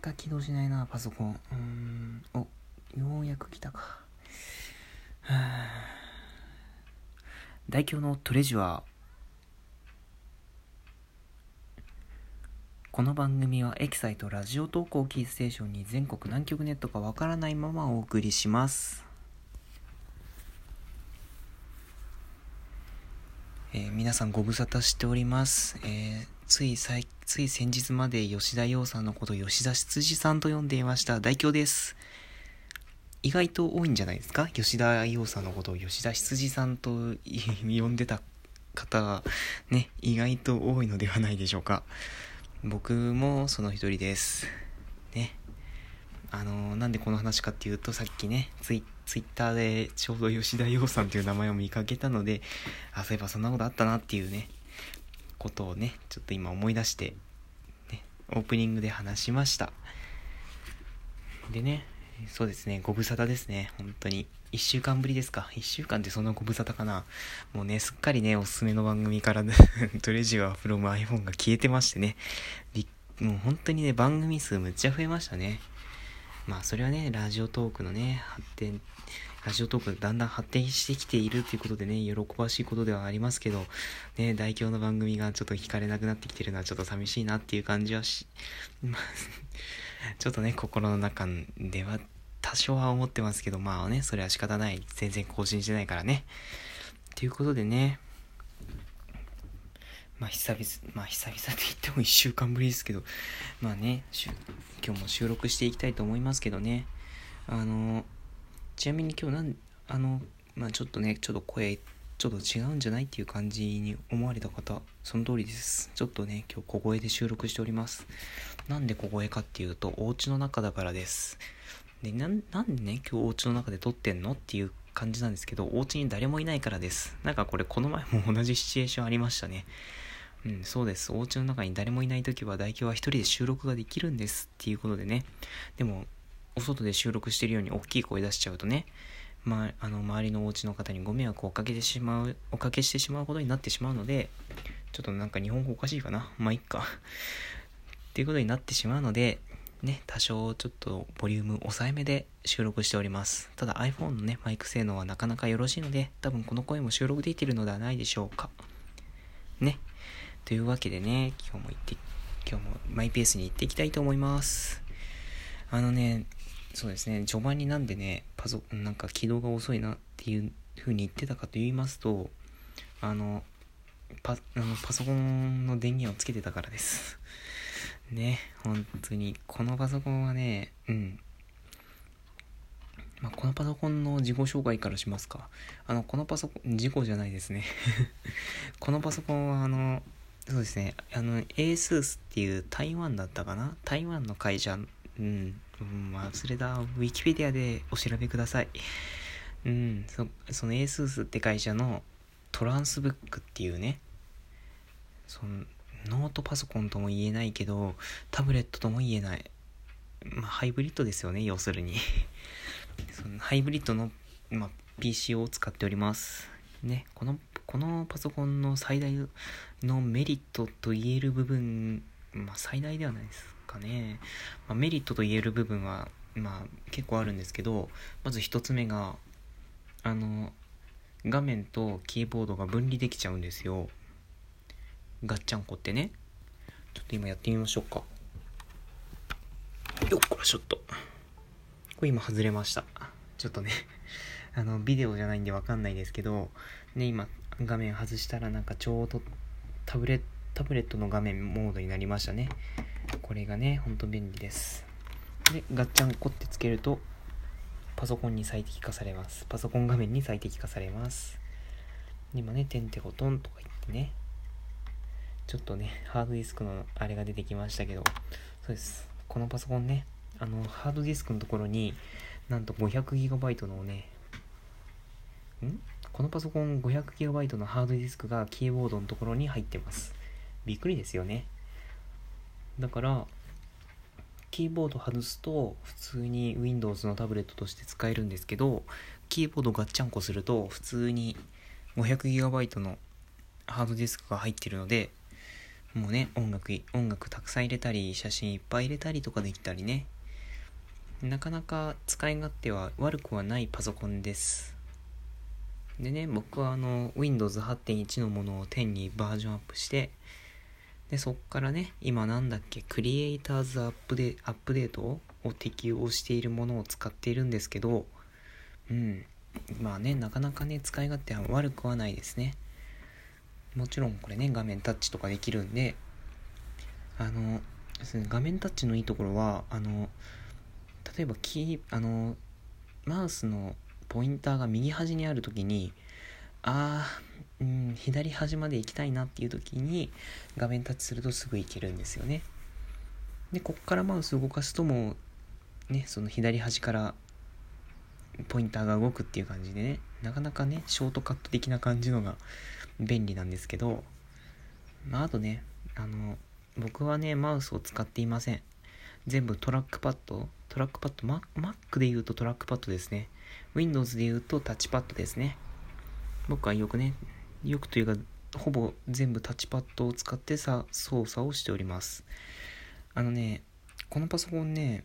か起動しないなパソコン。うん。おようやく来たか。はあ。大凶のトレジュアーこの番組はエキサイトラジオ投稿キーステーションに全国南極ネットかわからないままお送りします、えー皆さんご無沙汰しております、えーつい最つい先日まで吉田洋さんのこと吉田羊さんと呼んでいました。大京です。意外と多いんじゃないですか？吉田洋さんのことを吉田羊さんと呼んでた方がね意外と多いのではないでしょうか。僕もその一人です。ね。あのなんでこの話かっていうとさっきねツイツイッターでちょうど吉田洋さんという名前を見かけたのであそういえばそんなことあったなっていうねことをねちょっと今思い出して、ね、オープニングで話しました。でねそうですねご無沙汰ですね本当に。1週間ぶりですか。1週間ってそんなご無沙汰かな。もうねすっかりねおすすめの番組から トレジュアフロム iPhone が消えてましてね。もう本当にね番組数むっちゃ増えましたね。まあそれはねラジオトークのね発展ラジオトークがだんだん発展してきているということでね喜ばしいことではありますけどね大凶の番組がちょっと聞かれなくなってきてるのはちょっと寂しいなっていう感じはしま ちょっとね心の中では多少は思ってますけどまあねそれは仕方ない。全然更新してないからね。ということでね。まあ久々まあ久々って言っても1週間ぶりですけどまあね今日も収録していきたいと思いますけどね。あのちなみに今日なんあのまあちょっとねちょっと声ちょっと違うんじゃないっていう感じに思われた方その通りです。ちょっとね今日小声で収録しております。なんで小声かっていうとお家の中だからです。でなんでね今日お家の中で撮ってんのっていう感じなんですけどお家に誰もいないからです。なんかこれこの前も同じシチュエーションありましたね。うん、そうです。お家の中に誰もいないときは代表は一人で収録ができるんですっていうことでね。でも、お外で収録してるように大きい声出しちゃうとね、まあ、あの周りのお家の方にご迷惑をおかけてしまう、おかけしてしまうことになってしまうので、ちょっとなんか日本語おかしいかな。まあ、いっか。っていうことになってしまうので、ね、多少ちょっとボリューム抑えめで収録しております。ただ iPhone のね、マイク性能はなかなかよろしいので、多分この声も収録できているのではないでしょうか。ね。というわけでね、今日も行って、今日もマイペースに行っていきたいと思います。あのね、そうですね、序盤になんでね、パソ、なんか起動が遅いなっていう風に言ってたかと言いますと、あの、パあのパソコンの電源をつけてたからです。ね、本当に、このパソコンはね、うん。まあ、このパソコンの自己紹介からしますか。あの、このパソコン、事故じゃないですね。このパソコンは、あの、そうですね、あの、ASUS っていう台湾だったかな台湾の会社、うん、うん、忘れた、ウィキペディアでお調べください。うん、そその ASUS って会社のトランスブックっていうね、そのノートパソコンとも言えないけど、タブレットとも言えない。まあ、ハイブリッドですよね、要するに。そのハイブリッドの、まあ、PC を使っております。ね、この、このパソコンの最大のメリットと言える部分、まあ、最大ではないですかね。まあ、メリットと言える部分は、まあ、結構あるんですけど、まず一つ目が、あの、画面とキーボードが分離できちゃうんですよ。ガッチャンコってね。ちょっと今やってみましょうか。よっこらしょっと。これ今外れました。ちょっとね、あの、ビデオじゃないんでわかんないですけど、ね、今画面外したらなんかちょうどタブレタブレットの画面モードになりましたね。これがね、ほんと便利です。で、ガッチャンコってつけると、パソコンに最適化されます。パソコン画面に最適化されます。今ね、てんてこトンとか言ってね、ちょっとね、ハードディスクのあれが出てきましたけど、そうです。このパソコンね、あの、ハードディスクのところに、なんと 500GB のね、ん？このパソコン 500GB のハードディスクがキーボードのところに入ってます。びっくりですよね。だから、キーボード外すと普通に Windows のタブレットとして使えるんですけど、キーボードガッチャンコすると普通に 500GB のハードディスクが入ってるので、もうね音楽音楽たくさん入れたり写真いっぱい入れたりとかできたりね。なかなか使い勝手は悪くはないパソコンです。でね僕はあの Windows 8.1のものを10にバージョンアップしてでそっからね今なんだっけクリエイターズアップデアップデートを適用しているものを使っているんですけどうん。まあねなかなかね使い勝手は悪くはないですね。もちろんこれね画面タッチとかできるんであの画面タッチのいいところはあの例えばキーあのマウスのポインターが右端にある時にあー、うん、左端まで行きたいなっていう時に画面タッチするとすぐ行けるんですよね。でこっからマウス動かすともうねその左端からポインターが動くっていう感じでねなかなかねショートカット的な感じのが便利なんですけどまああとねあの僕はねマウスを使っていません。全部トラックパッドトラックパッド Mac で言うとトラックパッドですね。Windows で言うとタッチパッドですね。僕はよくねよくというかほぼ全部タッチパッドを使ってさ操作をしております。あのねこのパソコンね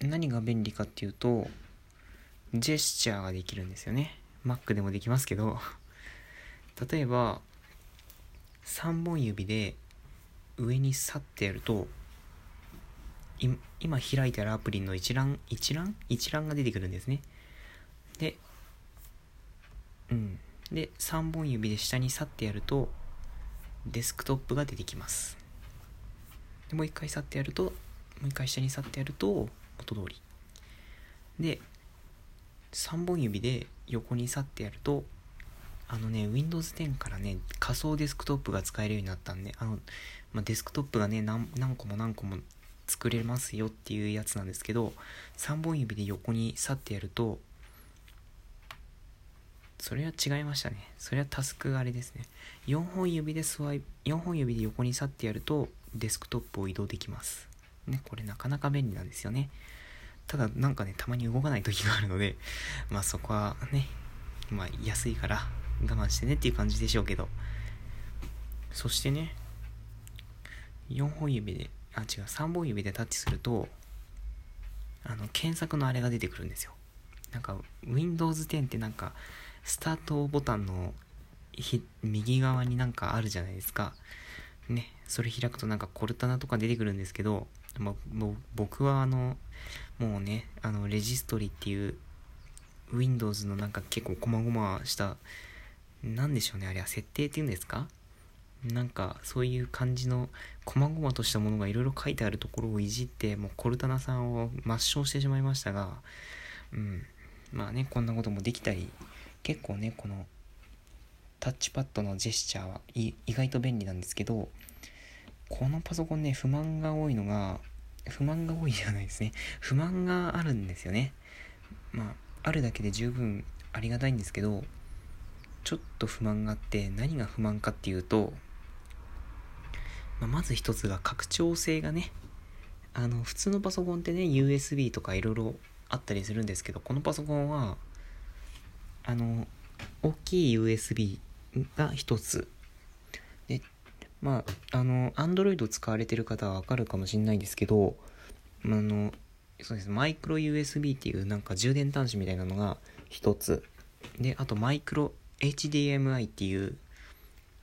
何が便利かっていうとジェスチャーができるんですよね。Mac でもできますけど。例えば3本指で上にさってやると今開いてあるアプリの一覧一覧？一覧が出てくるんですね。でうん。で3本指で下にさってやるとデスクトップが出てきます。でもう一回さってやるともう一回下にさってやると元通り。で3本指で横にさってやるとあのね Windows 10からね仮想デスクトップが使えるようになったんであの、まあ、デスクトップがね何個も何個も作れますよっていうやつなんですけど3本指で横に去ってやるとそれは違いましたね。それはタスクがあれですね。4本指でスワイ4本指で横に去ってやるとデスクトップを移動できます。ねこれなかなか便利なんですよね。ただなんかねたまに動かない時があるのでまあそこはねまあ安いから我慢してねっていう感じでしょうけど。そしてね4本指であ違う3本指でタッチするとあの検索のあれが出てくるんですよ。なんか Windows 10ってなんかスタートボタンの右側になんかあるじゃないですか。ねそれ開くとなんかコルタナとか出てくるんですけど、ま、も僕はあのもうねあのレジストリっていう Windows のなんか結構細々した何でしょうねあれは設定っていうんですか？なんかそういう感じの細々としたものがいろいろ書いてあるところをいじってもうコルタナさんを抹消してしまいましたがうんまあねこんなこともできたり結構ねこのタッチパッドのジェスチャーは意外と便利なんですけどこのパソコンね不満が多いのが不満が多いじゃないですね。不満があるんですよね。まああるだけで十分ありがたいんですけどちょっと不満があって何が不満かっていうとまあ、まず一つが拡張性がねあの普通のパソコンってね USB とかいろいろあったりするんですけどこのパソコンはあの大きい USB が一つ。でまああの Android 使われてる方はわかるかもしれないですけどあのそうですマイクロ USB っていうなんか充電端子みたいなのが一つ。であとマイクロ HDMI っていう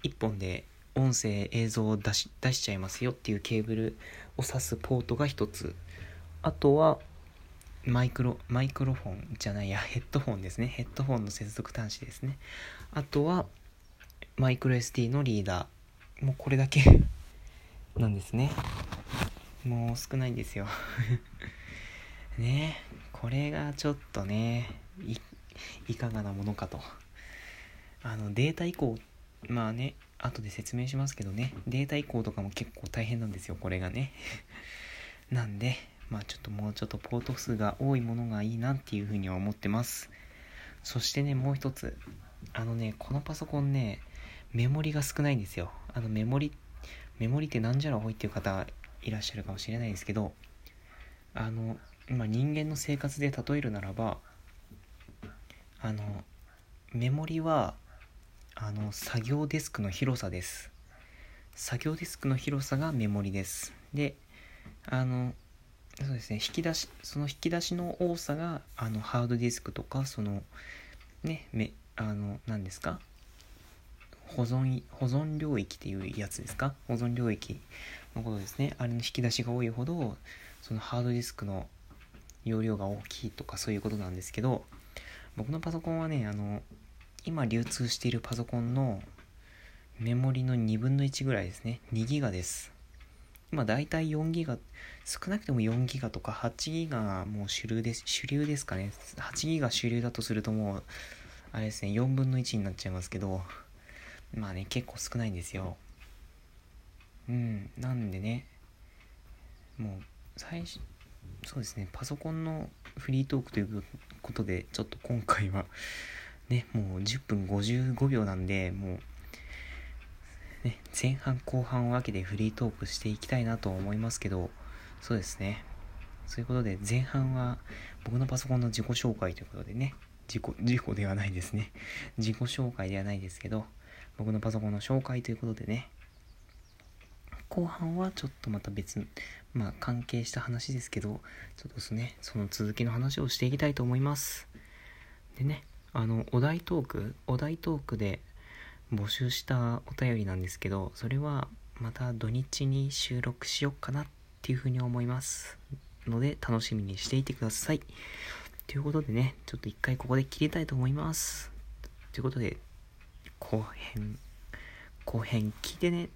1本で音声映像を出し出しちゃいますよっていうケーブルを挿すポートが一つ。あとはマイクロマイクロフォンじゃないやヘッドフォンですね。ヘッドフォンの接続端子ですね。あとはマイクロ SD のリーダー。もうこれだけ。なんですね。もう少ないんですよ。ね。これがちょっとねいかがなものかと。あのデータ移行まあね後で説明しますけどね。データ移行とかも結構大変なんですよこれがね。なんでまあちょっともうちょっとポート数が多いものがいいなっていうふうには思ってます。そしてねもう一つ。あのねこのパソコンねメモリが少ないんですよ。あのメモリメモリってなんじゃらほいっていう方いらっしゃるかもしれないですけどあの今人間の生活で例えるならばあのメモリはあの作業デスクの広さです。作業デスクの広さがメモリです。であのそうですね。引き出しその引き出しの多さがあのハードディスクとかそのねめあの何ですか？保存保存領域っていうやつですか？保存領域のことですね。あれの引き出しが多いほどそのハードディスクの容量が大きいとかそういうことなんですけど僕のパソコンはねあの今流通しているパソコンのメモリの2分の1ぐらいですね。2ギガです。今だいたい4ギガ少なくても4ギガとか8ギガもう主流です主流ですかね。8ギガ主流だとするともうあれですね4分の1になっちゃいますけどまあね結構少ないんですよ。うんなんでねもう最初そうですねパソコンのフリートークということでちょっと今回はねもう10分55秒なんでもうね、前半後半を分けてフリートークしていきたいなと思いますけど、そうですね。そういうことで、前半は僕のパソコンの自己紹介ということでね、自己、自己ではないですね。自己紹介ではないですけど、僕のパソコンの紹介ということでね、後半はちょっとまた別、まあ関係した話ですけど、ちょっとですね、その続きの話をしていきたいと思います。でね、あの、お題トーク、お題トークで、募集したお便りなんですけどそれはまた土日に収録しよっかなっていうふうに思いますので楽しみにしていてください。ということでねちょっと一回ここで切りたいと思います。ということで後編後編聞いてね。